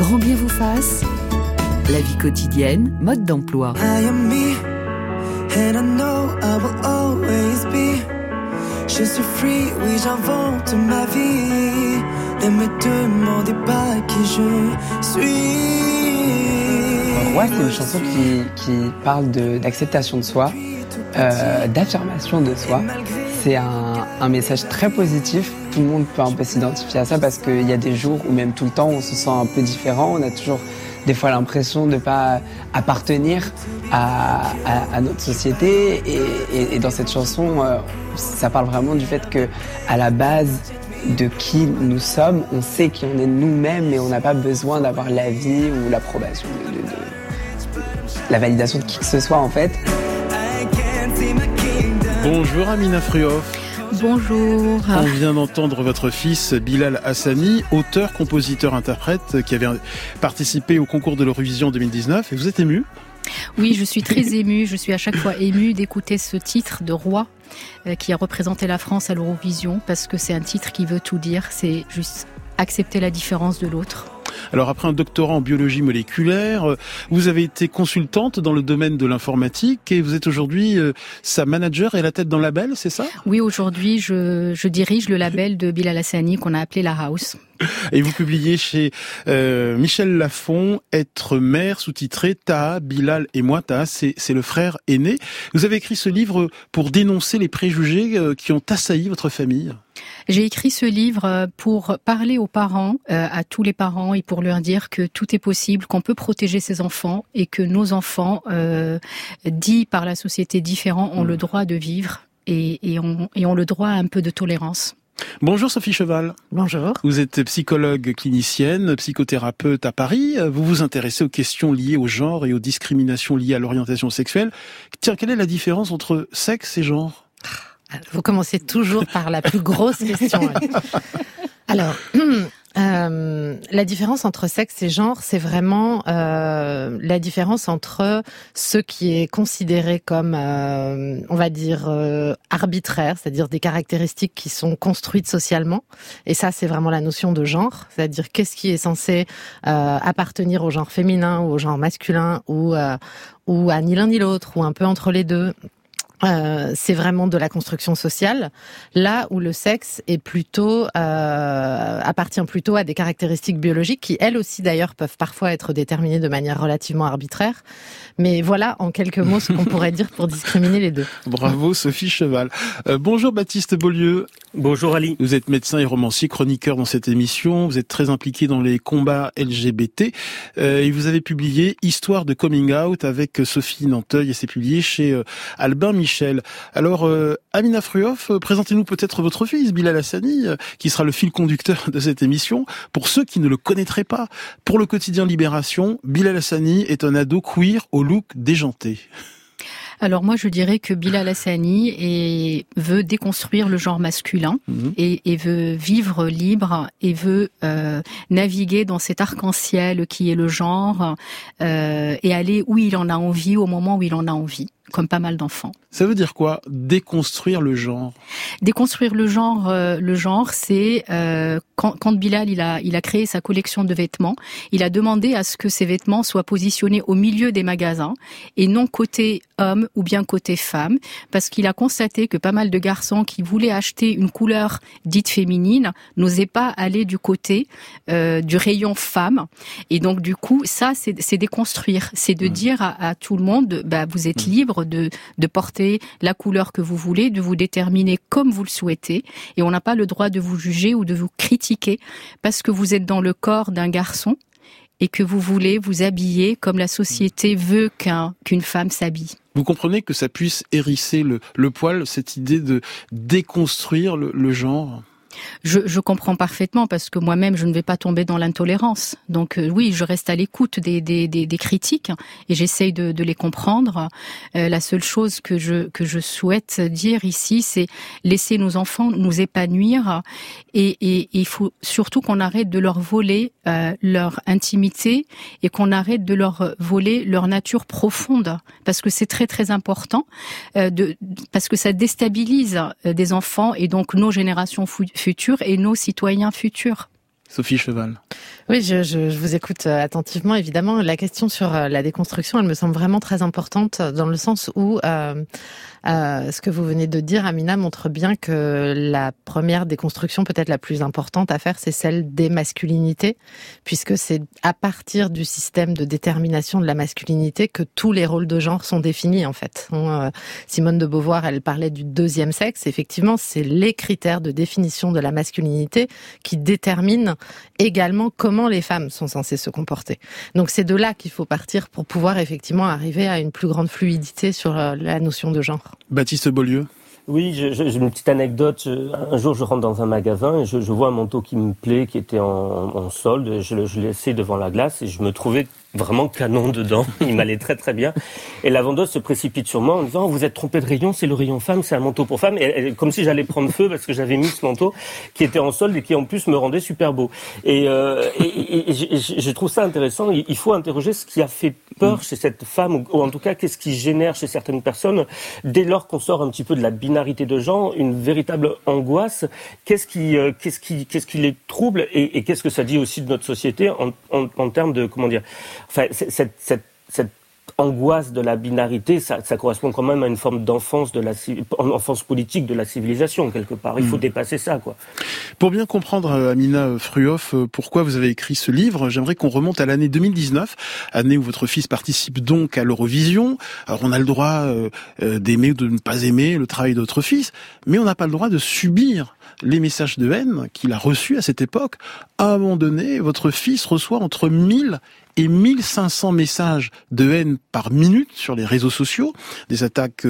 Grand bien vous fasse. La vie quotidienne, mode d'emploi. I am me, and I know I will always be. Je suis free, oui, j'invente ma vie. Ne me demandez pas qui je suis. Roi, c'est une chanson qui, qui parle de- d'acceptation de, soi, euh, d'affirmation de soi. C'est un, un message très positif. Tout le monde peut un peu s'identifier à ça parce qu'il y a des jours où même tout le temps on se sent un peu différent. On a toujours des fois l'impression de ne pas appartenir à, notre société. Et, dans cette chanson, euh, ça parle vraiment du fait que à la base de qui nous sommes, on sait qui on est nous-mêmes et on n'a pas besoin d'avoir l'avis ou l'approbation de, la validation de qui que ce soit en fait. Bonjour Amina Fruhoff. Bonjour. On vient d'entendre votre fils Bilal Hassani, auteur, compositeur, interprète, qui avait participé au concours de l'Eurovision 2019. Et vous êtes ému? Oui, je suis très émue. Je suis à chaque fois émue d'écouter ce titre de roi euh, qui a représenté la France à l'Eurovision parce que c'est un titre qui veut tout dire. C'est juste accepter la différence de l'autre. Alors après un doctorat en biologie moléculaire, euh, vous avez été consultante dans le domaine de l'informatique et vous êtes aujourd'hui euh, sa manager et la tête dans le label, c'est ça? Oui, aujourd'hui, je, dirige le label de Bilal Hassani qu'on a appelé La House. Et vous publiez chez euh, Michel Lafon, Être mère, sous-titré Taha, Bilal et moi. Taha, c'est c'est le frère aîné. Vous avez écrit ce livre pour dénoncer les préjugés euh, qui ont assailli votre famille. J'ai écrit ce livre euh, pour parler aux parents, euh, à tous les parents, et pour leur dire que tout est possible, qu'on peut protéger ses enfants et que nos enfants, euh, dits par la société différents, ont le droit de vivre et, et, ont, et ont le droit à un peu de tolérance. Bonjour Sophie Cheval. Bonjour. Vous êtes psychologue clinicienne, psychothérapeute à Paris. Vous vous intéressez aux questions liées au genre et aux discriminations liées à l'orientation sexuelle. Tiens, quelle est la différence entre sexe et genre? Vous commencez toujours par la plus grosse question. Alors, euh, la différence entre sexe et genre, c'est vraiment euh, la différence entre ce qui est considéré comme, euh, on va dire, euh, arbitraire, c'est-à-dire des caractéristiques qui sont construites socialement. Et ça, c'est vraiment la notion de genre, c'est-à-dire qu'est-ce qui est censé euh, appartenir au genre féminin ou au genre masculin ou ou à ni l'un ni l'autre ou un peu entre les deux. Euh, c'est vraiment de la construction sociale, là où le sexe est plutôt euh, appartient plutôt à des caractéristiques biologiques qui elles aussi d'ailleurs peuvent parfois être déterminées de manière relativement arbitraire. Mais voilà en quelques mots ce qu'on pourrait dire pour discriminer les deux. Bravo Sophie Cheval. Euh, bonjour Baptiste Beaulieu. Bonjour Ali. Vous êtes médecin et romancier, chroniqueur dans cette émission. Vous êtes très impliqué dans les combats LGBT. Euh, et vous avez publié Histoire de coming out avec Sophie Nanteuil et c'est publié chez euh, Albin Michel. Alors, euh, Amina Fruhoff, euh, présentez-nous peut-être votre fils, Bilal Hassani, euh, qui sera le fil conducteur de cette émission. Pour ceux qui ne le connaîtraient pas, pour le quotidien Libération, Bilal Hassani est un ado queer au look déjanté. Alors moi, je dirais que Bilal Hassani est, veut déconstruire le genre masculin Mhm. et, et veut vivre libre et veut euh, naviguer dans cet arc-en-ciel qui est le genre euh, et aller où il en a envie au moment où il en a envie, comme pas mal d'enfants. Ça veut dire quoi Déconstruire le genre? Déconstruire le genre, euh, le genre, c'est euh, quand, quand Bilal il a il a créé sa collection de vêtements, il a demandé à ce que ces vêtements soient positionnés au milieu des magasins et non côté homme ou bien côté femme, parce qu'il a constaté que pas mal de garçons qui voulaient acheter une couleur dite féminine n'osaient pas aller du côté euh, du rayon femme, et donc du coup ça c'est déconstruire, c'est de dire à, à tout le monde, bah, vous êtes libre de porter la couleur que vous voulez, de vous déterminer comme vous le souhaitez, et on n'a pas le droit de vous juger ou de vous critiquer parce que vous êtes dans le corps d'un garçon et que vous voulez vous habiller comme la société veut qu'un qu'une femme s'habille. Vous comprenez que ça puisse hérisser le, poil, cette idée de déconstruire le genre? Je, je comprends parfaitement parce que moi-même je ne vais pas tomber dans l'intolérance. Donc euh, oui, je reste à l'écoute des, des, des, des critiques et j'essaye de, de les comprendre. Euh, la seule chose que je que je souhaite dire ici, c'est laisser nos enfants nous épanouir et, il faut surtout qu'on arrête de leur voler euh, leur intimité et qu'on arrête de leur voler leur nature profonde parce que c'est très très important euh, de parce que ça déstabilise euh, des enfants et donc nos générations fu- futures et nos citoyens futurs. Sophie Cheval. Oui, je, je, je, vous écoute euh, attentivement, évidemment. La question sur euh, la déconstruction, elle me semble vraiment très importante dans le sens où euh, euh, ce que vous venez de dire, Amina, montre bien que la première déconstruction, peut-être la plus importante à faire, c'est celle des masculinités, puisque c'est à partir du système de détermination de la masculinité que tous les rôles de genre sont définis, en fait. Simone de Beauvoir, elle parlait du deuxième sexe. Effectivement, c'est les critères de définition de la masculinité qui déterminent également comment les femmes sont censées se comporter. Donc c'est de là qu'il faut partir pour pouvoir effectivement arriver à une plus grande fluidité sur euh, la notion de genre. Baptiste Beaulieu oui, j'ai une petite anecdote. Un jour, je rentre dans un magasin et je, vois un manteau qui me plaît, qui était en, solde. Je, je l'ai devant la glace et je me trouvais vraiment canon dedans. Il m'allait très très bien. Et la vendeuse se précipite sur moi en disant vous êtes trompé de rayon, c'est le rayon femme, c'est un manteau pour femme. Et, comme si j'allais prendre feu parce que j'avais mis ce manteau qui était en solde et qui en plus me rendait super beau. Et, euh, et, et je, trouve ça intéressant. Il faut interroger ce qui a fait peur chez cette femme ou, en tout cas qu'est-ce qui génère chez certaines personnes dès lors qu'on sort un petit peu de la binarité de genre, une véritable angoisse. Qu'est-ce qui, euh, qu'est-ce qui, qu'est-ce qui les trouble et, qu'est-ce que ça dit aussi de notre société en, en, en termes de comment dire enfin, cette, cette, cette angoisse de la binarité, ça, ça, correspond quand même à une forme d'enfance de la enfance politique de la civilisation quelque part. Il faut hmm. dépasser ça, quoi. Pour bien comprendre, euh, Amina Fruhoff, euh, pourquoi vous avez écrit ce livre, j'aimerais qu'on remonte à l'année 2019, année où votre fils participe donc à l'Eurovision. Alors on a le droit euh, d'aimer ou de ne pas aimer le travail de votre fils, mais on n'a pas le droit de subir les messages de haine qu'il a reçus à cette époque. À un moment donné, votre fils reçoit entre 1000 et 1500 messages de haine par minute sur les réseaux sociaux, des attaques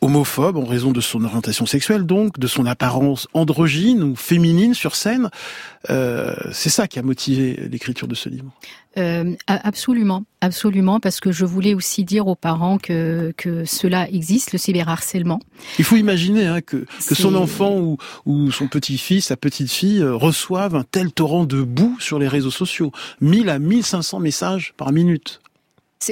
homophobes en raison de son orientation sexuelle donc, de son apparence androgyne ou féminine sur scène. Euh, c'est ça qui a motivé l'écriture de ce livre. Euh, absolument, absolument, parce que je voulais aussi dire aux parents que, que cela existe, le cyberharcèlement. Il faut imaginer hein, que, que son enfant ou, ou son petit-fils, sa petite-fille euh, reçoivent un tel torrent de boue sur les réseaux sociaux. 1000 à 1500 messages par minute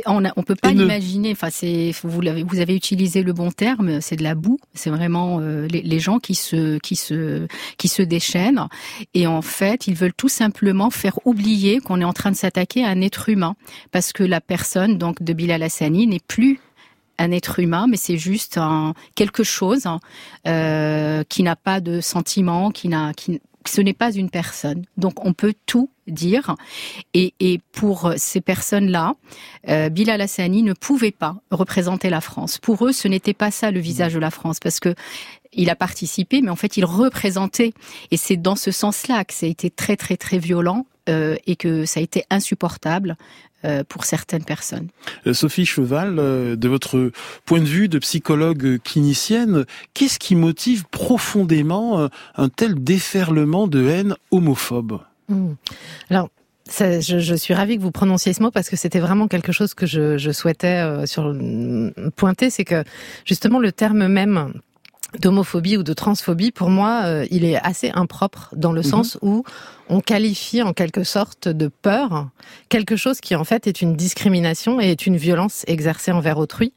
on ne peut pas l'imaginer. Enfin, c'est vous avez vous avez utilisé le bon terme. C'est de la boue. C'est vraiment euh, les, les, gens qui se qui se qui se déchaînent. Et en fait, ils veulent tout simplement faire oublier qu'on est en train de s'attaquer à un être humain, parce que la personne donc de Bilal Hassani n'est plus un être humain, mais c'est juste un, quelque chose euh, qui n'a pas de sentiment, qui n'a qui ce n'est pas une personne. Donc on peut tout dire. Et, pour ces personnes-là, euh, Bilal Hassani ne pouvait pas représenter la France. Pour eux, ce n'était pas ça le visage de la France, parce que il a participé, mais en fait, il représentait. Et c'est dans ce sens-là que ça a été très, très, très violent euh, et que ça a été insupportable euh, pour certaines personnes. Sophie Cheval, de votre point de vue de psychologue clinicienne, qu'est-ce qui motive profondément un tel déferlement de haine homophobe? Mmh. Alors, je, suis ravie que vous prononciez ce mot parce que c'était vraiment quelque chose que je, je souhaitais sur, pointer, c'est que justement le terme même d'homophobie ou de transphobie, pour moi, euh, il est assez impropre dans le mhm. sens où on qualifie en quelque sorte de peur quelque chose qui en fait est une discrimination et est une violence exercée envers autrui.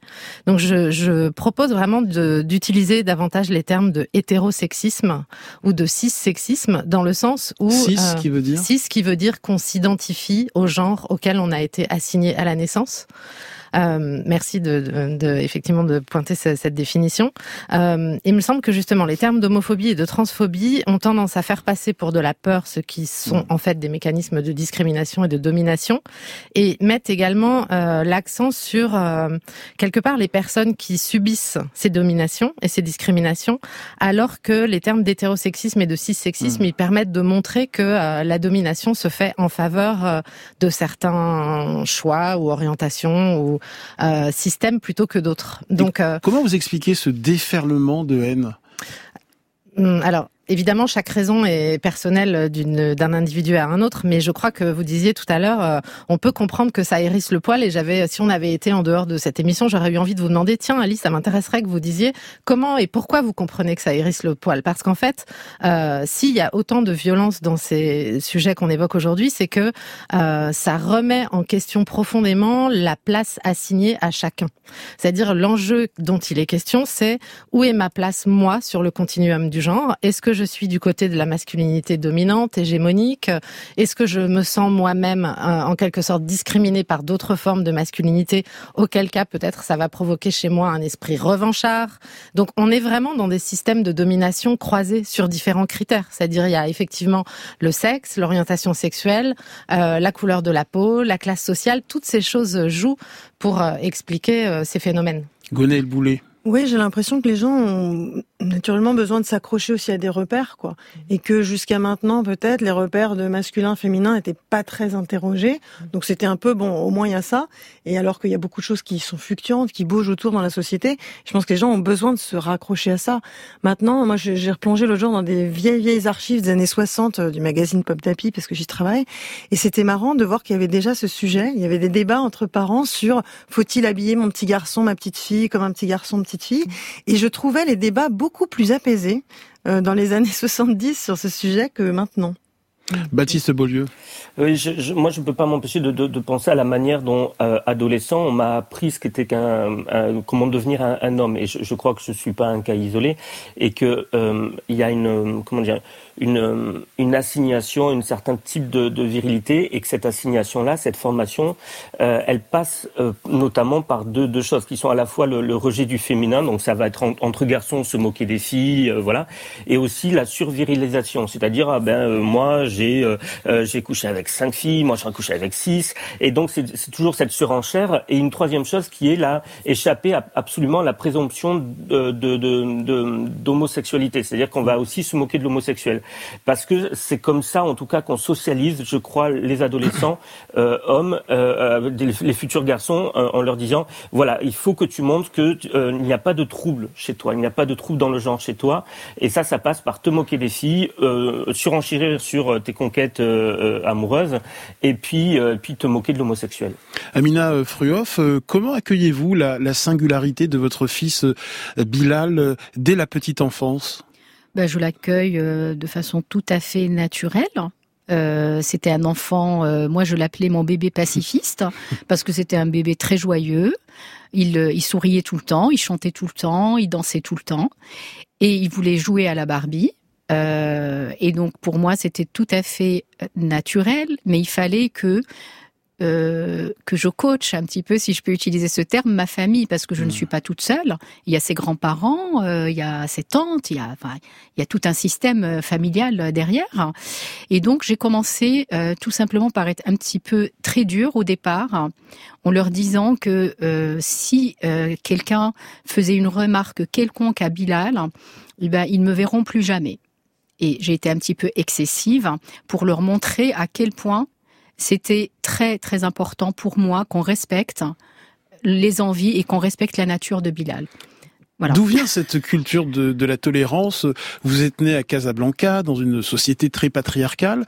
Donc je, je propose vraiment d'utiliser davantage les termes de hétérosexisme ou de cissexisme dans le sens où cis euh, qui veut dire cis qui veut dire qu'on s'identifie au genre auquel on a été assigné à la naissance. Euh, merci de, de, de, effectivement de pointer cette, cette définition. Euh, il me semble que justement les termes d'homophobie et de transphobie ont tendance à faire passer pour de la peur ce qui sont en fait des mécanismes de discrimination et de domination, et mettent également euh, l'accent sur euh, quelque part les personnes qui subissent ces dominations et ces discriminations, alors que les termes d'hétérosexisme et de cissexisme, mmh. ils permettent de montrer que euh, la domination se fait en faveur euh, de certains choix ou orientations ou euh, système plutôt que d'autres. Donc, euh, comment vous expliquez ce déferlement de haine? hum, Alors, évidemment, chaque raison est personnelle d'un individu à un autre, mais je crois que vous disiez tout à l'heure, euh, on peut comprendre que ça hérisse le poil. Et j'avais, si on avait été en dehors de cette émission, j'aurais eu envie de vous demander, tiens, Alice, ça m'intéresserait que vous disiez comment et pourquoi vous comprenez que ça hérisse le poil. Parce qu'en fait, euh, s'il y a autant de violence dans ces sujets qu'on évoque aujourd'hui, c'est que euh, ça remet en question profondément la place assignée à chacun. C'est-à-dire l'enjeu dont il est question, c'est où est ma place moi sur le continuum du genre? Est-ce que suis du côté de la masculinité dominante, hégémonique Est-ce que je me sens moi-même euh, en quelque sorte discriminée par d'autres formes de masculinité Auquel cas peut-être ça va provoquer chez moi un esprit revanchard. Donc on est vraiment dans des systèmes de domination croisés sur différents critères. C'est-à-dire il y a effectivement le sexe, l'orientation sexuelle, euh, la couleur de la peau, la classe sociale. Toutes ces choses jouent pour euh, expliquer ces phénomènes. Gonel Boulet. Oui, j'ai l'impression que les gens ont naturellement besoin de s'accrocher aussi à des repères, quoi. Et que jusqu'à maintenant, peut-être, les repères de masculin, féminin n'étaient pas très interrogés. Donc c'était un peu, bon, au moins il y a ça. Et alors qu'il y a beaucoup de choses qui sont fluctuantes, qui bougent autour dans la société, je pense que les gens ont besoin de se raccrocher à ça. Maintenant, moi, j'ai replongé le jour dans des vieilles, vieilles archives des années 60 euh, du magazine Pop Tapi, parce que j'y travaille. Et c'était marrant de voir qu'il y avait déjà ce sujet. Il y avait des débats entre parents sur faut-il habiller mon petit garçon, ma petite fille, comme un petit garçon, Et je trouvais les débats beaucoup plus apaisés euh, dans les années 70 sur ce sujet que maintenant. Baptiste Beaulieu. Je, moi, je ne peux pas m'empêcher de, penser à la manière dont, euh, adolescent, on m'a appris ce qu'était comment devenir un, homme. Et je, crois que je suis pas un cas isolé et que euh, il y a une, comment dire, une, assignation, un certain type de, virilité, et que cette assignation-là, cette formation, euh, elle passe euh, notamment par deux, choses qui sont à la fois le, rejet du féminin, donc ça va être entre garçons se moquer des filles, euh, voilà, et aussi la survirilisation, c'est-à-dire ah ben moi j'ai j'ai couché avec cinq filles, moi j'en couché avec six, et donc c'est toujours cette surenchère. Et une troisième chose qui est là échapper absolument à la présomption d'homosexualité, c'est-à-dire qu'on va aussi se moquer de l'homosexuel. Parce que c'est comme ça, en tout cas, qu'on socialise, je crois, les adolescents, euh, hommes, euh, euh les futurs garçons, euh, en leur disant, voilà, il faut que tu montres que euh, il n'y a pas de trouble chez toi, il n'y a pas de trouble dans le genre chez toi, et ça, ça passe par te moquer des filles, surenchérir sur tes conquêtes amoureuses, et puis, puis te moquer de l'homosexuel. Amina Fruhoff, comment accueillez-vous la, la, singularité de votre fils Bilal dès la petite enfance? Ben, je l'accueille euh, de façon tout à fait naturelle. Euh, c'était un enfant, euh, moi je l'appelais mon bébé pacifiste parce que c'était un bébé très joyeux. Il, euh, il souriait tout le temps, il chantait tout le temps, il dansait tout le temps et il voulait jouer à la Barbie. Euh, et donc pour moi c'était tout à fait naturel, mais il fallait que euh, que je coach un petit peu, si je peux utiliser ce terme, ma famille, parce que je ne hmm. suis pas toute seule. Il y a ses grands-parents, euh, il y a ses tantes, il y a, enfin, il y a tout un système euh, familial derrière. Et donc j'ai commencé tout simplement par être un petit peu très dur au départ, en leur disant que si quelqu'un faisait une remarque quelconque à Bilal, eh ben, ils me verront plus jamais. Et j'ai été un petit peu excessive pour leur montrer à quel point c'était très très important pour moi qu'on respecte les envies et qu'on respecte la nature de Bilal. D'où vient cette culture de, la tolérance? Vous êtes né à Casablanca, dans une société très patriarcale.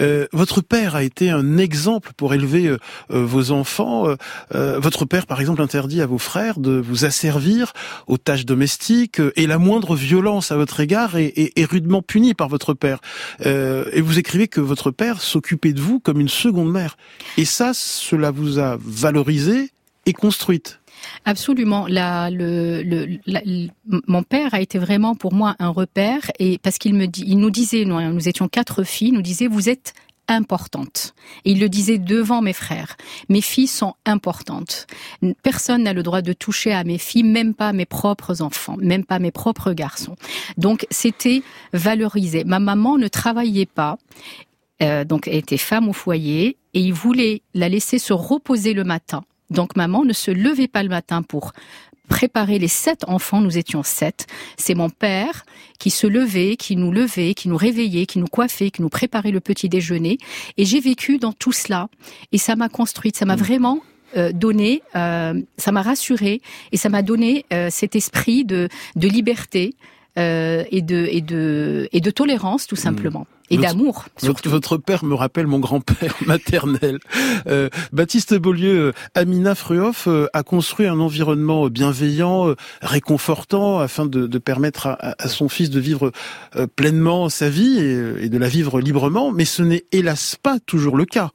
Euh, votre père a été un exemple pour élever euh, euh, vos enfants. Votre père, par exemple, interdit à vos frères de vous asservir aux tâches domestiques et la moindre violence à votre égard est, est, est rudement punie par votre père. et vous écrivez que votre père s'occupait de vous comme une seconde mère. Et ça, cela vous a valorisé et construite. Absolument. La, le, le, mon père a été vraiment pour moi un repère et parce qu'il me dit, il nous disait, nous, étions quatre filles, nous disait vous êtes importantes. Et il le disait devant mes frères. Mes filles sont importantes. Personne n'a le droit de toucher à mes filles, même pas mes propres enfants, même pas mes propres garçons. Donc c'était valorisé. Ma maman ne travaillait pas. Euh, donc elle était femme au foyer et il voulait la laisser se reposer le matin donc maman ne se levait pas le matin pour préparer les sept enfants, nous étions sept. C'est mon père qui se levait, qui nous levait, qui nous réveillait, qui nous coiffait, qui nous préparait le petit déjeuner. Et j'ai vécu dans tout cela. Et ça m'a construite, ça m'a mmh. vraiment euh, donné, euh, ça m'a rassuré et ça m'a donné euh, cet esprit de, de liberté et, de, et, de, et de tolérance tout mmh. simplement et d'amour. Votre, père me rappelle mon grand-père maternel. Euh, Baptiste Beaulieu, euh, Amina Fruhoff euh, a construit un environnement bienveillant, réconfortant, afin de, de permettre à, à, son fils de vivre pleinement sa vie et, et de la vivre librement, mais ce n'est hélas pas toujours le cas.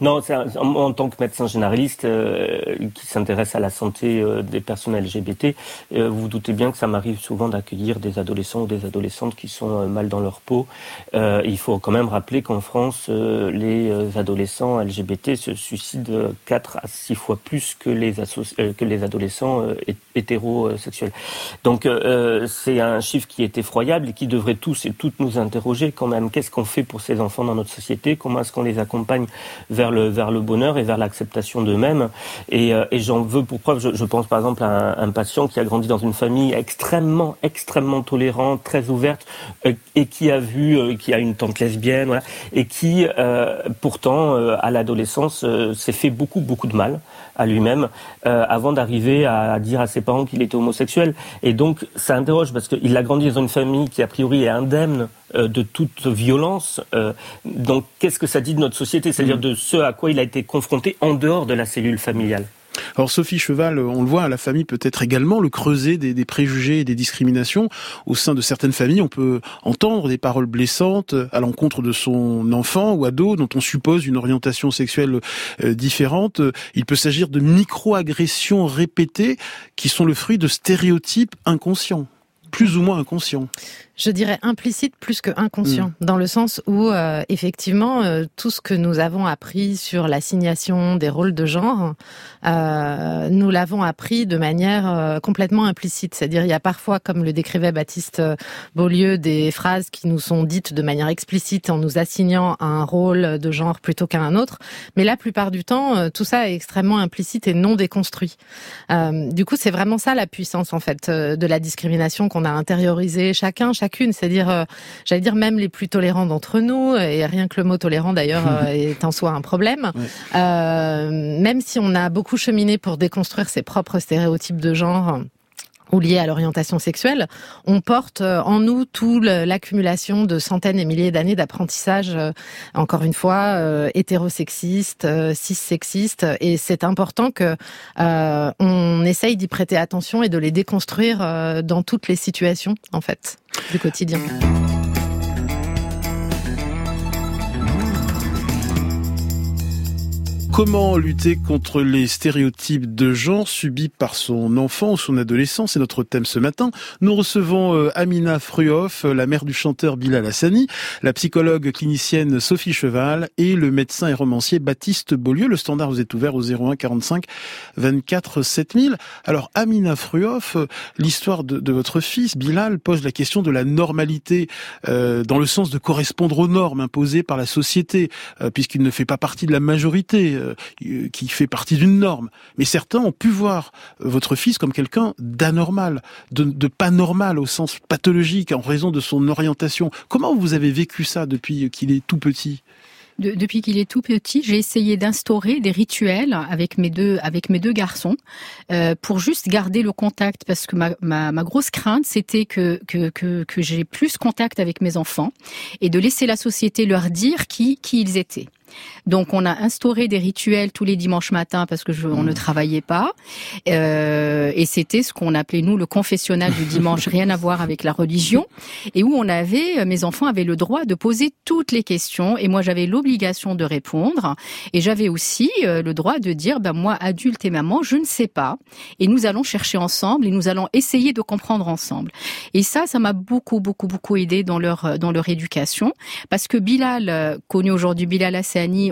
Non, en, tant que médecin généraliste euh, qui s'intéresse à la santé euh, des personnes LGBT, euh, vous, vous doutez bien que ça m'arrive souvent d'accueillir des adolescents ou des adolescentes qui sont mal dans leur peau. il faut quand même rappeler qu'en France, les adolescents LGBT se suicident 4 à 6 fois plus que les adolescents hétérosexuels. Donc c'est un chiffre qui est effroyable et qui devrait tous et toutes nous interroger quand même. Qu'est-ce qu'on fait pour ces enfants dans notre société? Comment est-ce qu'on les accompagne? Vers le, vers le bonheur et vers l'acceptation d'eux-mêmes. Et, euh, et j'en veux pour preuve, je, je, pense par exemple à un, un, patient qui a grandi dans une famille extrêmement, extrêmement tolérante, très ouverte, euh, et qui a vu, euh, qui a une tante lesbienne, voilà, et qui pourtant à l'adolescence s'est fait beaucoup, beaucoup de mal à lui-même avant d'arriver à dire à ses parents qu'il était homosexuel. Et donc ça interroge parce qu'il a grandi dans une famille qui a priori est indemne de toute violence. donc qu'est-ce que ça dit de notre société? C'est-à-dire de ce à quoi il a été confronté en dehors de la cellule familiale. Alors Sophie Cheval, on le voit, la famille peut être également le creuset des, préjugés et des discriminations. Au sein de certaines familles, on peut entendre des paroles blessantes à l'encontre de son enfant ou ado dont on suppose une orientation sexuelle euh, différente. Il peut s'agir de micro-agressions répétées qui sont le fruit de stéréotypes inconscients, plus ou moins inconscients je dirais implicite plus que inconscient, mm. dans le sens où euh, effectivement euh, tout ce que nous avons appris sur l'assignation des rôles de genre, euh, nous l'avons appris de manière euh, complètement implicite. C'est-à-dire il y a parfois, comme le décrivait Baptiste Beaulieu, des phrases qui nous sont dites de manière explicite en nous assignant un rôle de genre plutôt qu'à un autre, mais la plupart du temps tout ça est extrêmement implicite et non déconstruit. du coup c'est vraiment ça la puissance en fait de la discrimination qu'on a intériorisée chacun, chacun c'est-à-dire, euh, j'allais dire même les plus tolérants d'entre nous, et rien que le mot tolérant d'ailleurs euh, est en soi un problème. Euh, même si on a beaucoup cheminé pour déconstruire ses propres stéréotypes de genre ou liés à l'orientation sexuelle, on porte en nous toute l'accumulation de centaines et milliers d'années d'apprentissage, encore une fois, hétérosexiste, cissexiste, et c'est important que on essaye d'y prêter attention et de les déconstruire dans toutes les situations, en fait du quotidien. Comment lutter contre les stéréotypes de genre subis par son enfant ou son adolescent? C'est notre thème ce matin. Nous recevons euh, Amina Fruhoff, la mère du chanteur Bilal Hassani, la psychologue clinicienne Sophie Cheval et le médecin et romancier Baptiste Beaulieu. Le standard vous est ouvert au 01 45 24 7000. Alors Amina Fruhoff, l'histoire de, votre fils Bilal pose la question de la normalité euh, dans le sens de correspondre aux normes imposées par la société, euh, puisqu'il ne fait pas partie de la majorité euh, qui fait partie d'une norme. Mais certains ont pu voir votre fils comme quelqu'un d'anormal, de, de pas normal au sens pathologique en raison de son orientation. Comment vous avez vécu ça depuis qu'il est tout petit? Depuis qu'il est tout petit, j'ai essayé d'instaurer des rituels avec mes deux garçons euh, pour juste garder le contact parce que ma, grosse crainte c'était que, que j'ai plus contact avec mes enfants et de laisser la société leur dire qui qui ils étaient. Donc on a instauré des rituels tous les dimanches matins parce que je, on ne mmh. travaillait pas. Euh, et c'était ce qu'on appelait nous le confessionnal du dimanche, rien à voir avec la religion, et où on avait, mes enfants avaient le droit de poser toutes les questions et moi j'avais l'obligation de répondre et j'avais aussi euh, le droit de dire, ben moi adulte et maman, je ne sais pas et nous allons chercher ensemble et nous allons essayer de comprendre ensemble. Et ça, ça m'a beaucoup beaucoup beaucoup aidé dans leur dans leur éducation parce que Bilal, euh, connu aujourd'hui Bilal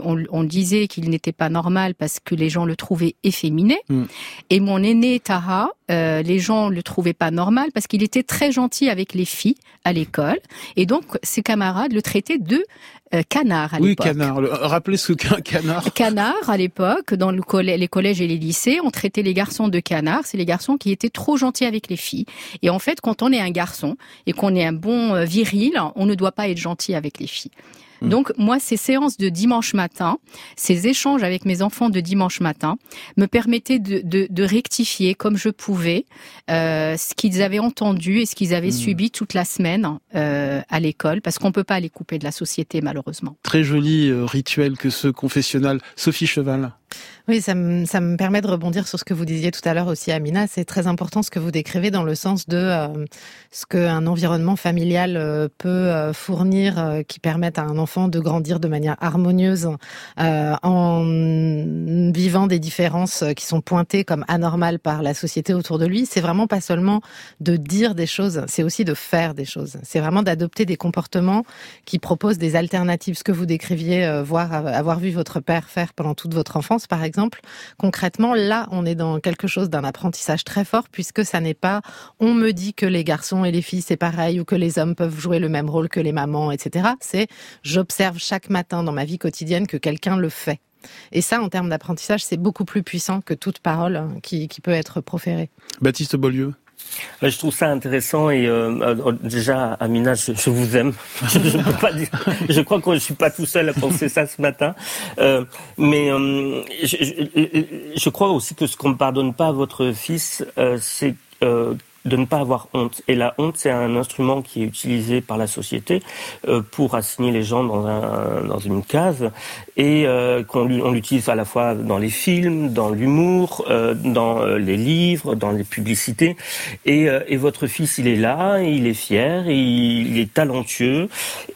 On, disait qu'il n'était pas normal parce que les gens le trouvaient efféminé. Mm. Et mon aîné Taha, euh, les gens le trouvaient pas normal parce qu'il était très gentil avec les filles à l'école. Et donc, ses camarades le traitaient de euh, canard à l'époque. Oui, canard. Rappelez ce qu'un canard. Canard à l'époque, dans le les collèges et les lycées, on traitait les garçons de canard. C'est les garçons qui étaient trop gentils avec les filles. Et en fait, quand on est un garçon et qu'on est un bon euh, viril, on ne doit pas être gentil avec les filles. Mm. Donc moi, ces séances de dimanche matin, ces échanges avec mes enfants de dimanche matin, me permettaient de, de, de rectifier comme je pouvais euh, ce qu'ils avaient entendu et ce qu'ils avaient mm. subi toute la semaine euh, à l'école, parce qu'on peut pas les couper de la société malheureusement. Très joli euh, rituel que ce confessionnal. Sophie Cheval. Oui, ça me, ça me permet de rebondir sur ce que vous disiez tout à l'heure aussi, Amina. C'est très important ce que vous décrivez dans le sens de euh, ce qu'un environnement familial euh, peut euh, fournir qui permette à un enfant de grandir de manière harmonieuse en vivant des différences qui sont pointées comme anormales par la société autour de lui. C'est vraiment pas seulement de dire des choses, c'est aussi de faire des choses. C'est vraiment d'adopter des comportements qui proposent des alternatives. Ce que vous décriviez, voir avoir vu votre père faire pendant toute votre enfance, par exemple exemple, concrètement, là, on est dans quelque chose d'un apprentissage très fort puisque ça n'est pas on me dit que les garçons et les filles c'est pareil ou que les hommes peuvent jouer le même rôle que les mamans, etc. C'est j'observe chaque matin dans ma vie quotidienne que quelqu'un le fait. Et ça, en termes d'apprentissage, c'est beaucoup plus puissant que toute parole hein, qui, qui peut être proférée. Baptiste Beaulieu je trouve ça intéressant et euh, euh, déjà, Amina, je, vous aime. je, peux pas dire, je crois que je suis pas tout seul à penser ça ce matin. Euh, mais euh, je, je, crois aussi que ce qu'on ne pardonne pas à votre fils, c'est de ne pas avoir honte. Et la honte, c'est un instrument qui est utilisé par la société euh, pour assigner les gens dans, un, dans une case et euh, qu'on on l'utilise à la fois dans les films, dans l'humour, euh, dans les livres, dans les publicités. Et, et, votre fils, il est là, il est fier, il, est talentueux,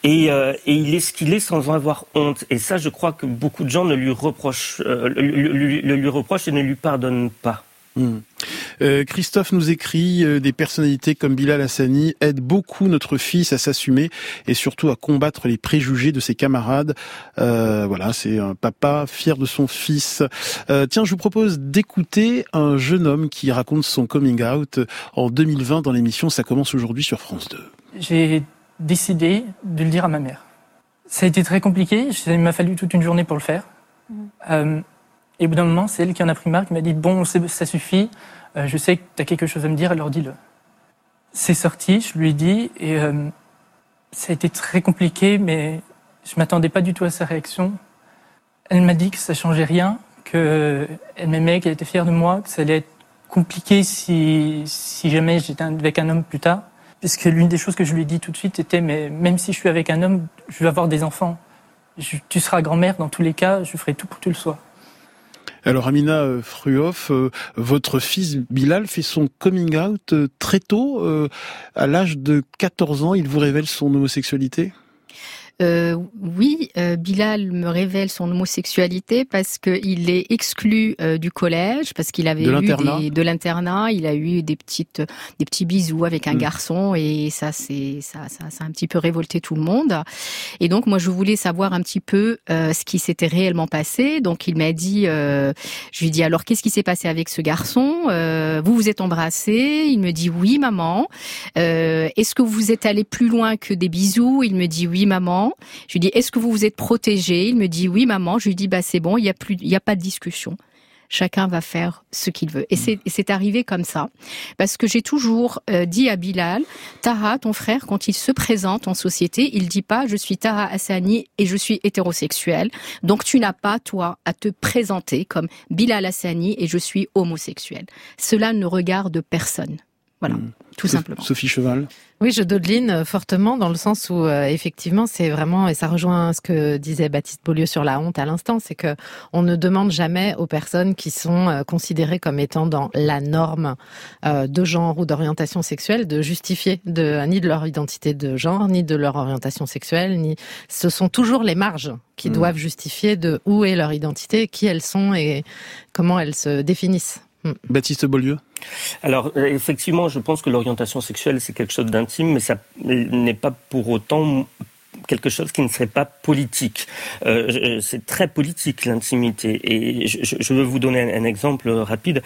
et, et, il est ce qu'il est sans avoir honte. Et ça, je crois que beaucoup de gens ne lui reprochent, le lui reprochent et ne lui pardonnent pas. Euh, Christophe nous écrit euh, des personnalités comme Bilal Hassani aident beaucoup notre fils à s'assumer et surtout à combattre les préjugés de ses camarades. Euh, voilà, c'est un papa fier de son fils. tiens, je vous propose d'écouter un jeune homme qui raconte son coming out en 2020 dans l'émission Ça commence aujourd'hui sur France 2. J'ai décidé de le dire à ma mère. Ça a été très compliqué, il m'a fallu toute une journée pour le faire. Mmh. Et au bout d'un moment, c'est elle qui en a pris marre, qui m'a dit Bon, ça suffit, euh, je sais que tu as quelque chose à me dire, alors dis-le. C'est sorti, je lui ai dit, et euh, ça a été très compliqué, mais je m'attendais pas du tout à sa réaction. Elle m'a dit que ça changeait rien, qu'elle m'aimait, qu'elle était fière de moi, que ça allait être compliqué si, si jamais j'étais avec un homme plus tard. Puisque l'une des choses que je lui ai dit tout de suite était, mais même si je suis avec un homme, je vais avoir des enfants. tu seras grand-mère dans tous les cas, je ferai tout pour que tu le sois. Alors Amina euh, Fruhoff, euh, votre fils Bilal fait son coming out euh, très tôt. à l'âge de 14 ans, il vous révèle son homosexualité? Euh, oui, euh, Bilal me révèle son homosexualité parce qu'il est exclu euh, du collège, parce qu'il avait eu des, de l'internat, il a eu des petites, des petits bisous avec un mm. garçon et ça, c'est ça, ça, ça a un petit peu révolté tout le monde. Et donc moi, je voulais savoir un petit peu ce qui s'était réellement passé. Donc il m'a dit, je lui dit alors qu'est-ce qui s'est passé avec ce garçon? Vous vous êtes embrassé Il me dit oui, maman. Est-ce que vous êtes allé plus loin que des bisous? Il me dit oui, maman. Je lui dis, est-ce que vous vous êtes protégé? Il me dit, oui, maman. Je lui dis, bah, c'est bon, il n'y a plus, il y a pas de discussion. Chacun va faire ce qu'il veut. Et c'est arrivé comme ça. Parce que j'ai toujours euh, dit à Bilal, Tara, ton frère, quand il se présente en société, il dit pas, je suis Tara Hassani et je suis hétérosexuel. Donc tu n'as pas, toi, à te présenter comme Bilal Hassani et je suis homosexuel. Cela ne regarde personne. Voilà, hmm. Tout simplement. Sophie Cheval. Oui, je dodeline fortement dans le sens où euh, effectivement c'est vraiment et ça rejoint ce que disait Baptiste Beaulieu sur la honte à l'instant, c'est que on ne demande jamais aux personnes qui sont euh, considérées comme étant dans la norme euh, de genre ou d'orientation sexuelle de justifier de ni de leur identité de genre ni de leur orientation sexuelle ni ce sont toujours les marges qui hmm. doivent justifier de où est leur identité, qui elles sont et comment elles se définissent. Hmm. Baptiste Beaulieu alors euh, effectivement, je pense que l'orientation sexuelle c'est quelque chose d'intime, mais ça n'est pas pour autant quelque chose qui ne serait pas politique. Euh, c'est très politique l'intimité. Et je, veux vous donner un, exemple rapide.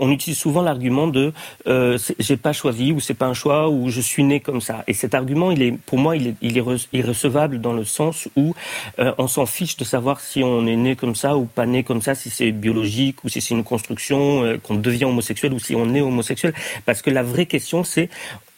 On utilise souvent l'argument de euh, j'ai pas choisi ou c'est pas un choix ou je suis né comme ça. Et cet argument, il est pour moi, il est, il est irrecevable dans le sens où euh, on s'en fiche de savoir si on est né comme ça ou pas né comme ça, si c'est biologique ou si c'est une construction, euh, qu'on devient homosexuel ou si on est homosexuel. Parce que la vraie question, c'est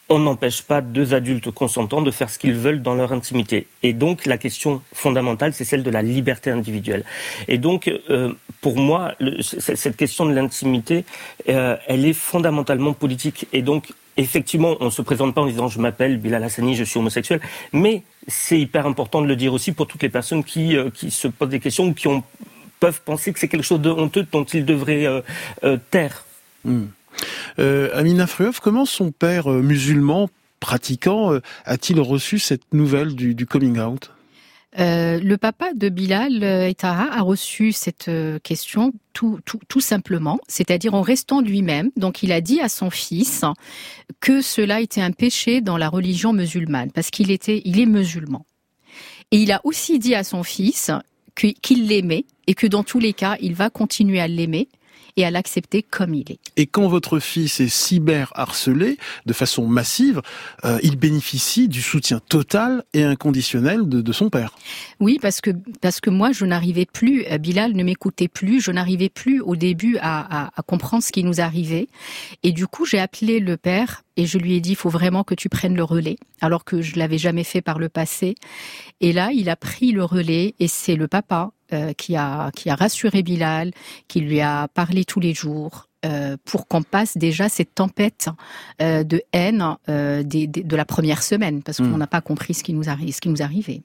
on n'empêche pas deux adultes consentants de faire ce qu'ils veulent dans leur intimité. Et donc la question fondamentale, c'est celle de la liberté individuelle. Et donc, euh, pour moi, cette question de l'intimité, euh, elle est fondamentalement politique. Et donc, effectivement, on ne se présente pas en disant je m'appelle Bilal Hassani, je suis homosexuel, mais c'est hyper important de le dire aussi pour toutes les personnes qui, euh, qui se posent des questions ou qui ont peuvent penser que c'est quelque chose de honteux dont ils devraient taire. Hmm. Amina Fruoff, comment son père musulman pratiquant a-t-il reçu cette nouvelle du coming out? Euh, le papa de Bilal Etara a reçu cette euh, question tout simplement, c'est-à-dire en restant lui-même. Donc il a dit à son fils que cela était un péché dans la religion musulmane, parce qu'il était, il est musulman. Et il a aussi dit à son fils qu'il l'aimait et que dans tous les cas, il va continuer à l'aimer et à l'accepter comme il est. Et quand votre fils est cyber-harcelé de façon massive, euh, il bénéficie du soutien total et inconditionnel de, de, son père. Oui, parce que parce que moi, je n'arrivais plus, euh, Bilal ne m'écoutait plus, je n'arrivais plus au début à, à, à comprendre ce qui nous arrivait. Et du coup, j'ai appelé le père et je lui ai dit, il faut vraiment que tu prennes le relais, alors que je l'avais jamais fait par le passé. Et là, il a pris le relais et c'est le papa euh, qui a qui a rassuré Bilal, qui lui a parlé tous les jours. Euh, pour qu'on passe déjà cette tempête euh, de haine euh, des, des, de la première semaine, parce qu'on hmm. n'a pas compris ce qui nous arrive, ce qui nous arrivait.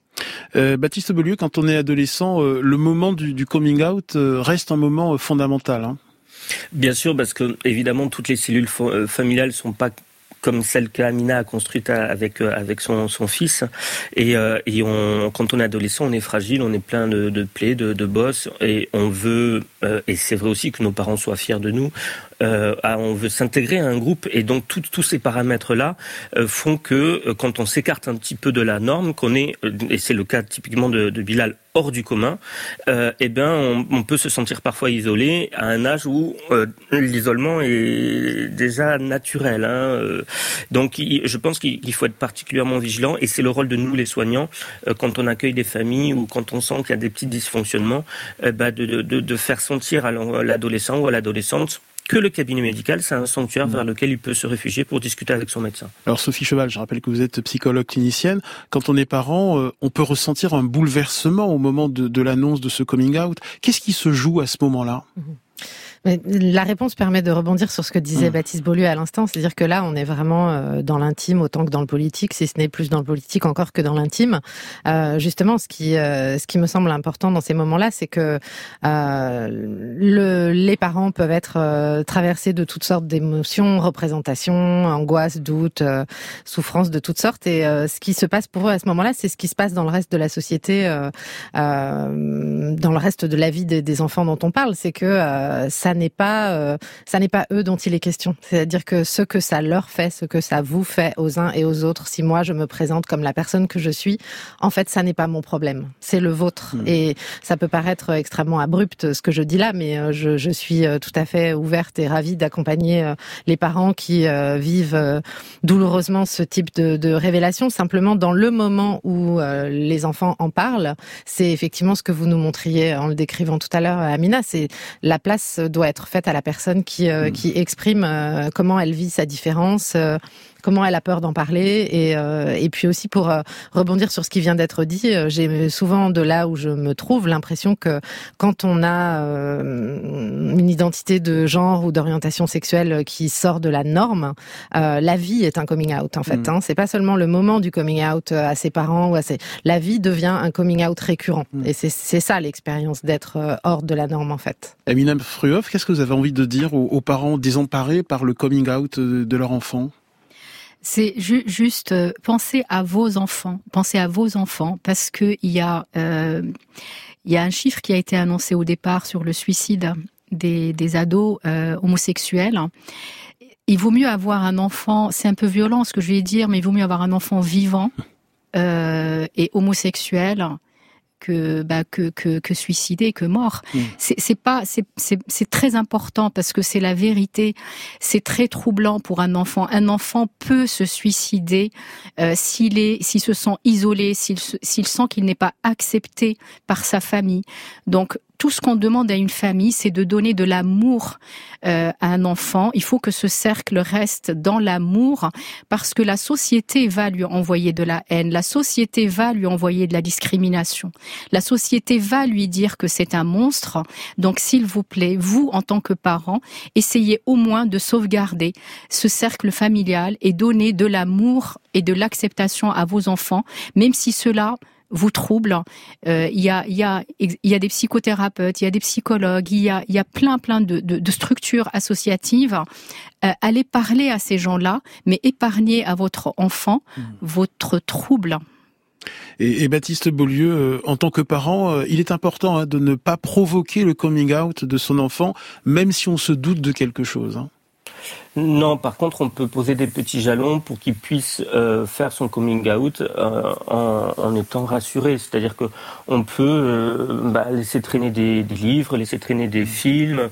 Baptiste Beaulieu, quand on est adolescent, le moment du, du, coming out reste un moment fondamental. Hein. Bien sûr, parce que évidemment toutes les cellules familiales sont pas comme celle qu'Amina a construite avec euh, avec son, son fils. Et, euh, et quand on est adolescent, on est fragile, on est plein de, de plaies, de, de bosses, et on veut. Euh, et c'est vrai aussi que nos parents soient fiers de nous. Euh, on veut s'intégrer à un groupe et donc tous ces paramètres-là euh, font que euh, quand on s'écarte un petit peu de la norme, qu'on est, et c'est le cas typiquement de, Bilal, hors du commun, eh ben on, peut se sentir parfois isolé à un âge où l'isolement est déjà naturel. Hein, donc je pense qu'il faut être particulièrement vigilant et c'est le rôle de nous les soignants quand on accueille des familles ou quand on sent qu'il y a des petits dysfonctionnements, bah de, de faire sentir à l'adolescent ou à l'adolescente que le cabinet médical, c'est un sanctuaire vers lequel il peut se réfugier pour discuter avec son médecin. Alors Sophie Cheval, je rappelle que vous êtes psychologue clinicienne. Quand on est parent, euh, on peut ressentir un bouleversement au moment de, de l'annonce de ce coming out. Qu'est-ce qui se joue à ce moment-là? Mmh. La réponse permet de rebondir sur ce que disait mmh. Baptiste Beaulieu à l'instant, c'est-à-dire que là, on est vraiment euh, dans l'intime autant que dans le politique, si ce n'est plus dans le politique encore que dans l'intime. Euh, justement, ce qui, euh, ce qui me semble important dans ces moments-là, c'est que euh, le, les parents peuvent être euh, traversés de toutes sortes d'émotions, représentations, angoisse, doute, souffrance de toutes sortes. Et ce qui se passe pour eux à ce moment-là, c'est ce qui se passe dans le reste de la société, dans le reste de la vie des, des enfants dont on parle. C'est que ça n'est pas euh, ça n'est pas eux dont il est question. C'est-à-dire que ce que ça leur fait, ce que ça vous fait aux uns et aux autres, si moi je me présente comme la personne que je suis, en fait, ça n'est pas mon problème, c'est le vôtre. Mmh. Et ça peut paraître extrêmement abrupt ce que je dis là, mais euh, je, je suis euh, tout à fait ouverte et ravie d'accompagner les parents qui vivent douloureusement ce type de, de révélation. Simplement, dans le moment où les enfants en parlent, c'est effectivement ce que vous nous montriez en le décrivant tout à l'heure, Amina, c'est la place doit être faite à la personne qui, euh, mm. qui exprime euh, comment elle vit sa différence, euh, comment elle a peur d'en parler, et, et puis aussi pour rebondir sur ce qui vient d'être dit, j'ai souvent de là où je me trouve l'impression que quand on a une identité de genre ou d'orientation sexuelle qui sort de la norme, la vie est un coming out en fait. Mm. Hein. C'est pas seulement le moment du coming out à ses parents ou à ses... La vie devient un coming out récurrent, mm. et c'est ça l'expérience d'être hors de la norme en fait. Eminem Fruoff, qu'est-ce que vous avez envie de dire aux, parents désemparés par le coming out de, leur enfant? C'est juste euh, penser à vos enfants, pensez à vos enfants, parce que il y a euh, y a un chiffre qui a été annoncé au départ sur le suicide des, des ados euh, homosexuels. Il vaut mieux avoir un enfant, c'est un peu violent ce que je vais dire, mais il vaut mieux avoir un enfant vivant euh, et homosexuel que, bah, que, que, que suicidé, que mort. Mm. C'est pas, c'est très important parce que c'est la vérité. C'est très troublant pour un enfant. Un enfant peut se suicider euh, s'il est, s'il se sent isolé, s'il s'il sent qu'il n'est pas accepté par sa famille. Donc tout ce qu'on demande à une famille, c'est de donner de l'amour euh, à un enfant. Il faut que ce cercle reste dans l'amour parce que la société va lui envoyer de la haine, la société va lui envoyer de la discrimination, la société va lui dire que c'est un monstre. Donc s'il vous plaît, vous en tant que parents, essayez au moins de sauvegarder ce cercle familial et donner de l'amour et de l'acceptation à vos enfants, même si cela vous trouble. Euh, il y a il y a il y a des psychothérapeutes, il y a des psychologues, il y a il y a plein plein de, de, de structures associatives. Euh, allez parler à ces gens-là, mais épargnez à votre enfant mmh. votre trouble. Et, et, Baptiste Beaulieu, euh, en tant que parent, euh, il est important hein, de ne pas provoquer le coming out de son enfant, même si on se doute de quelque chose. Hein. Non, par contre, on peut poser des petits jalons pour qu'il puisse euh, faire son coming out euh, en, étant rassuré. C'est-à-dire que on peut euh, bah, laisser traîner des, livres, laisser traîner des films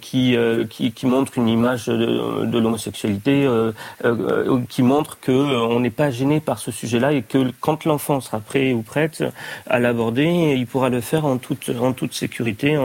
qui, qui, montrent une image de, l'homosexualité, qui montrent que on n'est pas gêné par ce sujet-là et que quand l'enfant sera prêt ou prête à l'aborder, il pourra le faire en toute en toute sécurité.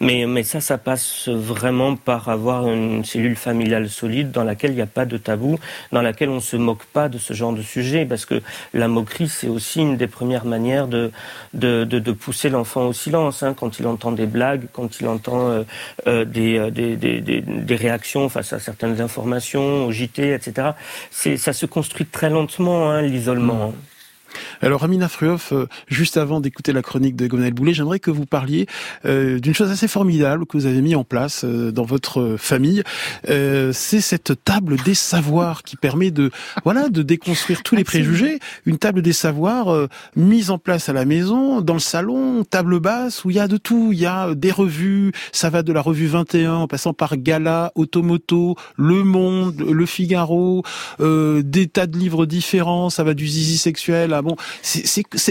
Mais mais ça, ça passe vraiment par avoir une cellule familiale familiale solide dans laquelle il n'y a pas de tabou, dans laquelle on se moque pas de ce genre de sujet, parce que la moquerie, c'est aussi une des premières manières de, de, pousser l'enfant au silence, hein, quand il entend des blagues, quand il entend euh, euh des, euh, des, des, réactions face à certaines informations, au JT, etc. Ça se construit très lentement, hein, l'isolement. Mmh. Alors Amina Fruoff, euh, juste avant d'écouter la chronique de Gonel Boulet, j'aimerais que vous parliez euh, d'une chose assez formidable que vous avez mis en place euh, dans votre famille. c'est cette table des savoirs qui permet de voilà de déconstruire tous les préjugés. Une table des savoirs mise en place à la maison, dans le salon, table basse où il y a de tout. Il y a des revues, ça va de la revue 21 en passant par Gala, Automoto, Le Monde, Le Figaro, des tas de livres différents. Ça va du zizi sexuel à bon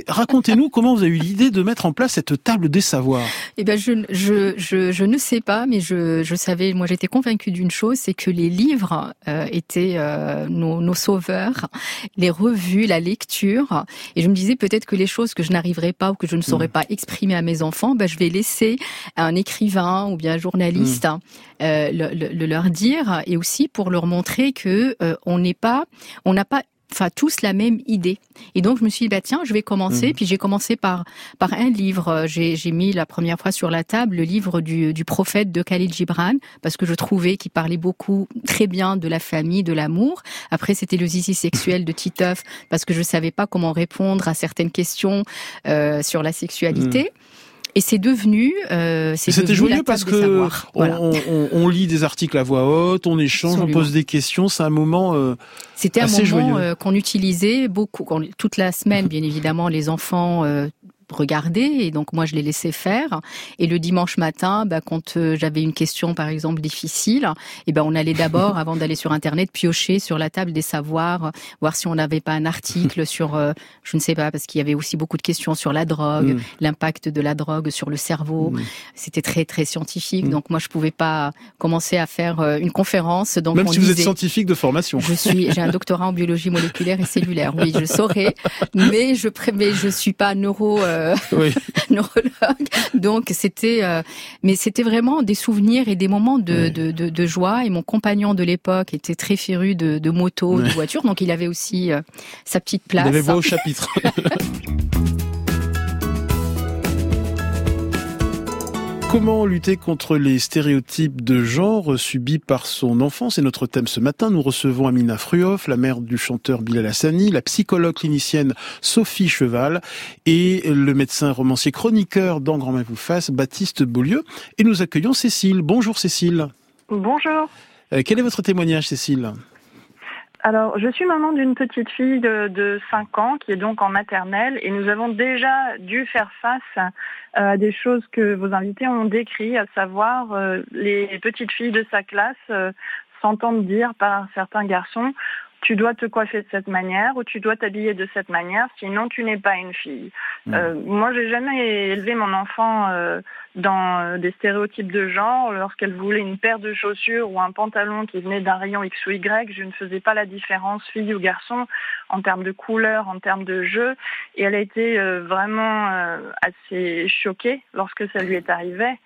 racontez-nous comment vous avez eu l'idée de mettre en place cette table des savoirs. Eh ben, je, je, je, je ne sais pas, mais je, je savais, moi j'étais convaincue d'une chose, c'est que les livres euh, étaient euh, nos, nos sauveurs, les revues, la lecture. Et je me disais peut-être que les choses que je n'arriverais pas ou que je ne saurais mm. pas exprimer à mes enfants, ben, je vais laisser un écrivain ou bien un journaliste mm. euh, le, le, leur dire, et aussi pour leur montrer que on n'est pas, on n'a pas enfin tous la même idée. Et donc je me suis dit bah tiens, je vais commencer. Mmh. Puis j'ai commencé par par un livre. J'ai j'ai mis la première fois sur la table le livre du du prophète de Khalid Gibran parce que je trouvais qu'il parlait beaucoup très bien de la famille, de l'amour. Après c'était le zizi sexuel de Titeuf parce que je savais pas comment répondre à certaines questions euh, sur la sexualité. Mmh. Et c'est devenu. Euh, C'était joyeux parce que on, on, on, lit des articles à voix haute, on échange, Absolument. on pose des questions. C'est un moment. Euh, C'était un moment euh, qu'on utilisait beaucoup, toute la semaine, bien évidemment. Les enfants euh, regarder et donc moi je les laissais faire et le dimanche matin bah, quand euh, j'avais une question par exemple difficile et ben on allait d'abord avant d'aller sur internet piocher sur la table des savoirs voir si on n'avait pas un article sur euh, je ne sais pas parce qu'il y avait aussi beaucoup de questions sur la drogue mm. l'impact de la drogue sur le cerveau mm. c'était très très scientifique mm. donc moi je pouvais pas commencer à faire euh, une conférence donc même si vous êtes scientifique de formation je suis j'ai un doctorat en biologie moléculaire et cellulaire oui je saurais mais je mais je suis pas neuro euh, euh, oui. neurologue. Donc c'était, euh, mais c'était vraiment des souvenirs et des moments de, oui. de, de, de, joie. Et mon compagnon de l'époque était très féru de, de moto, oui. de voiture, donc il avait aussi euh, sa petite place. Il avait voix au chapitre. Comment lutter contre les stéréotypes de genre subis par son enfant? C'est notre thème ce matin. Nous recevons Amina Fruoff, la mère du chanteur Bilal Hassani, la psychologue clinicienne Sophie Cheval et le médecin romancier chroniqueur dans Grand Main vous fasse, Baptiste Beaulieu. Et nous accueillons Cécile. Bonjour Cécile. Bonjour. Euh, quel est votre témoignage Cécile? Alors, je suis maman d'une petite fille de, de 5 ans qui est donc en maternelle et nous avons déjà dû faire face à des choses que vos invités ont décrites, à savoir euh, les petites filles de sa classe euh, s'entendent dire par certains garçons tu dois te coiffer de cette manière ou tu dois t'habiller de cette manière, sinon tu n'es pas une fille. Mmh. Euh, moi, j'ai jamais élevé mon enfant euh, dans euh, des stéréotypes de genre. Lorsqu'elle voulait une paire de chaussures ou un pantalon qui venait d'un rayon X ou Y, je ne faisais pas la différence fille ou garçon en termes de couleur, en termes de jeu. Et elle a été euh, vraiment euh, assez choquée lorsque ça lui est arrivé.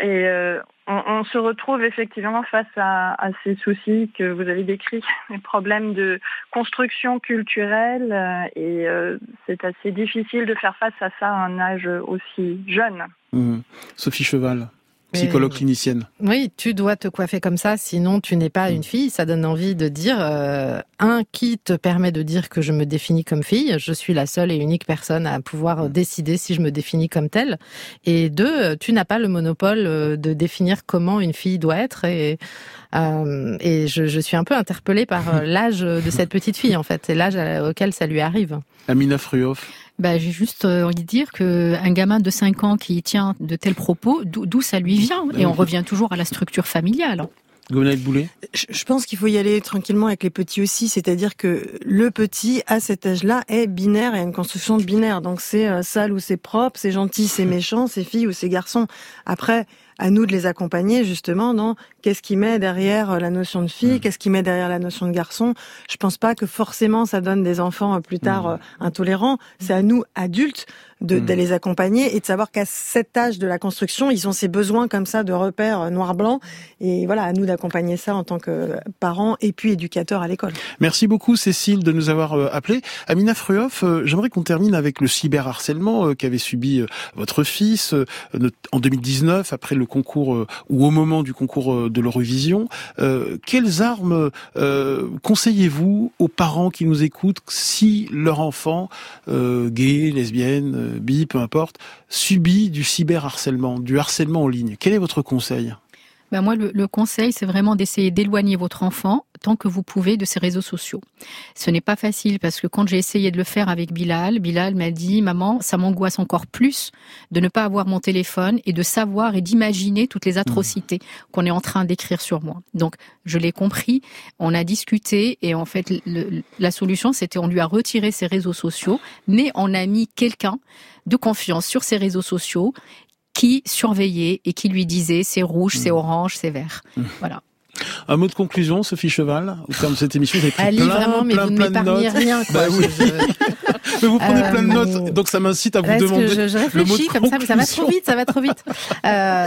Et euh, on, on, se retrouve effectivement face à, à, ces soucis que vous avez décrits, les problèmes de construction culturelle, euh, et euh, c'est assez difficile de faire face à ça à un âge aussi jeune. Mmh. Sophie Cheval. psychologue clinicienne. Oui, tu dois te coiffer comme ça, sinon tu n'es pas une fille. Ça donne envie de dire, euh, un, qui te permet de dire que je me définis comme fille, je suis la seule et unique personne à pouvoir décider si je me définis comme telle. Et deux, tu n'as pas le monopole euh, de définir comment une fille doit être. Et, euh, et je, je, suis un peu interpellée par l'âge de cette petite fille, en fait, c'est l'âge auquel ça lui arrive. Amina Fruhoff bah, j'ai juste euh, envie de dire que un gamin de 5 ans qui tient de tels propos, d'où ça lui vient? Et on revient toujours à la structure familiale. Boulet Je pense qu'il faut y aller tranquillement avec les petits aussi, c'est-à-dire que le petit, à cet âge-là, est binaire et a une construction de binaire. Donc c'est euh, sale ou c'est propre, c'est gentil, c'est méchant, c'est fille ou c'est garçon. Après, à nous de les accompagner justement dans qu'est-ce qui met derrière euh, la notion de fille, mmh. qu'est-ce qui met derrière la notion de garçon. Je pense pas que forcément ça donne des enfants euh, plus tard mmh. euh, intolérants. C'est à nous adultes de, de, les accompagner et de savoir qu'à cet âge de la construction, ils ont ces besoins comme ça de repères noir-blanc. Et voilà, à nous d'accompagner ça en tant que parents et puis éducateurs à l'école. Merci beaucoup Cécile de nous avoir appelé. Amina Fruhoff, j'aimerais qu'on termine avec le cyberharcèlement qu'avait subi votre fils en 2019 après le concours ou au moment du concours de l'Eurovision. Euh, quelles armes euh, conseillez-vous aux parents qui nous écoutent si leur enfant, euh, gay, lesbienne, bi, peu importe, subit du cyberharcèlement, du harcèlement en ligne? Quel est votre conseil? Ben moi, le, le conseil, c'est vraiment d'essayer d'éloigner votre enfant tant que vous pouvez de ces réseaux sociaux. Ce n'est pas facile parce que quand j'ai essayé de le faire avec Bilal, Bilal m'a dit, maman, ça m'angoisse encore plus de ne pas avoir mon téléphone et de savoir et d'imaginer toutes les atrocités qu'on est en train d'écrire sur moi. Donc, je l'ai compris, on a discuté et en fait, la solution, c'était on lui a retiré ses réseaux sociaux, mais on a mis quelqu'un de confiance sur ses réseaux sociaux qui surveillait et qui lui disait c'est rouge, c'est mmh. orange, c'est vert. Mmh. Voilà. Un mot de conclusion, Sophie Cheval, au terme de cette émission. Avez pris plein, vraiment, mais plein, vous plein de notes. rien. Quoi. Bah oui. Mais vous prenez plein de euh, notes, donc ça m'incite à vous demander. Que je, je réfléchis comme ça, mais ça va trop vite, ça va trop vite. Euh,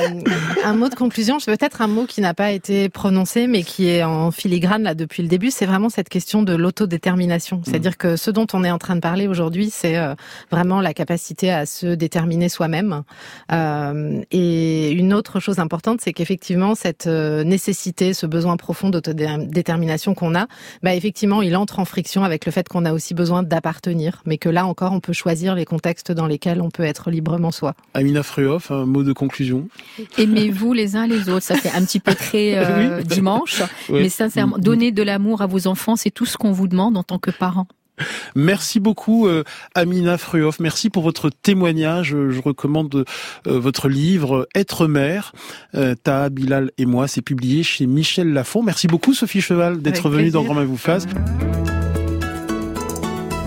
un mot de conclusion, peut-être un mot qui n'a pas été prononcé, mais qui est en filigrane là depuis le début, c'est vraiment cette question de l'autodétermination. Mm. C'est-à-dire que ce dont on est en train de parler aujourd'hui, c'est euh, vraiment la capacité à se déterminer soi-même. Euh, et une autre chose importante, c'est qu'effectivement cette euh, nécessité, ce besoin profond d'autodétermination qu'on a, bah effectivement, il entre en friction avec le fait qu'on a aussi besoin d'appartenir, mais que là encore, on peut choisir les contextes dans lesquels on peut être librement soi. Amina Fruhoff, un mot de conclusion Aimez-vous les uns les autres. Ça fait un petit peu très euh, dimanche, mais sincèrement, donner de l'amour à vos enfants, c'est tout ce qu'on vous demande en tant que parents. Merci beaucoup euh, Amina Fruhoff, merci pour votre témoignage. Je recommande euh, votre livre Être mère, euh, Ta, Bilal et moi. C'est publié chez Michel Lafon. Merci beaucoup Sophie Cheval d'être venue dans Grand Bien vous fasse.